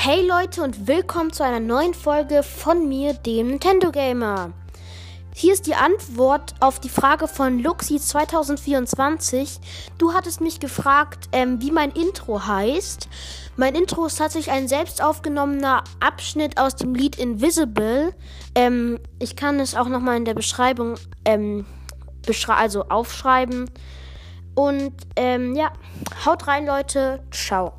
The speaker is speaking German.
Hey Leute und willkommen zu einer neuen Folge von mir, dem Nintendo Gamer. Hier ist die Antwort auf die Frage von Luxi 2024. Du hattest mich gefragt, ähm, wie mein Intro heißt. Mein Intro ist tatsächlich ein selbst aufgenommener Abschnitt aus dem Lied Invisible. Ähm, ich kann es auch nochmal in der Beschreibung ähm, beschrei also aufschreiben. Und ähm, ja, haut rein, Leute. Ciao.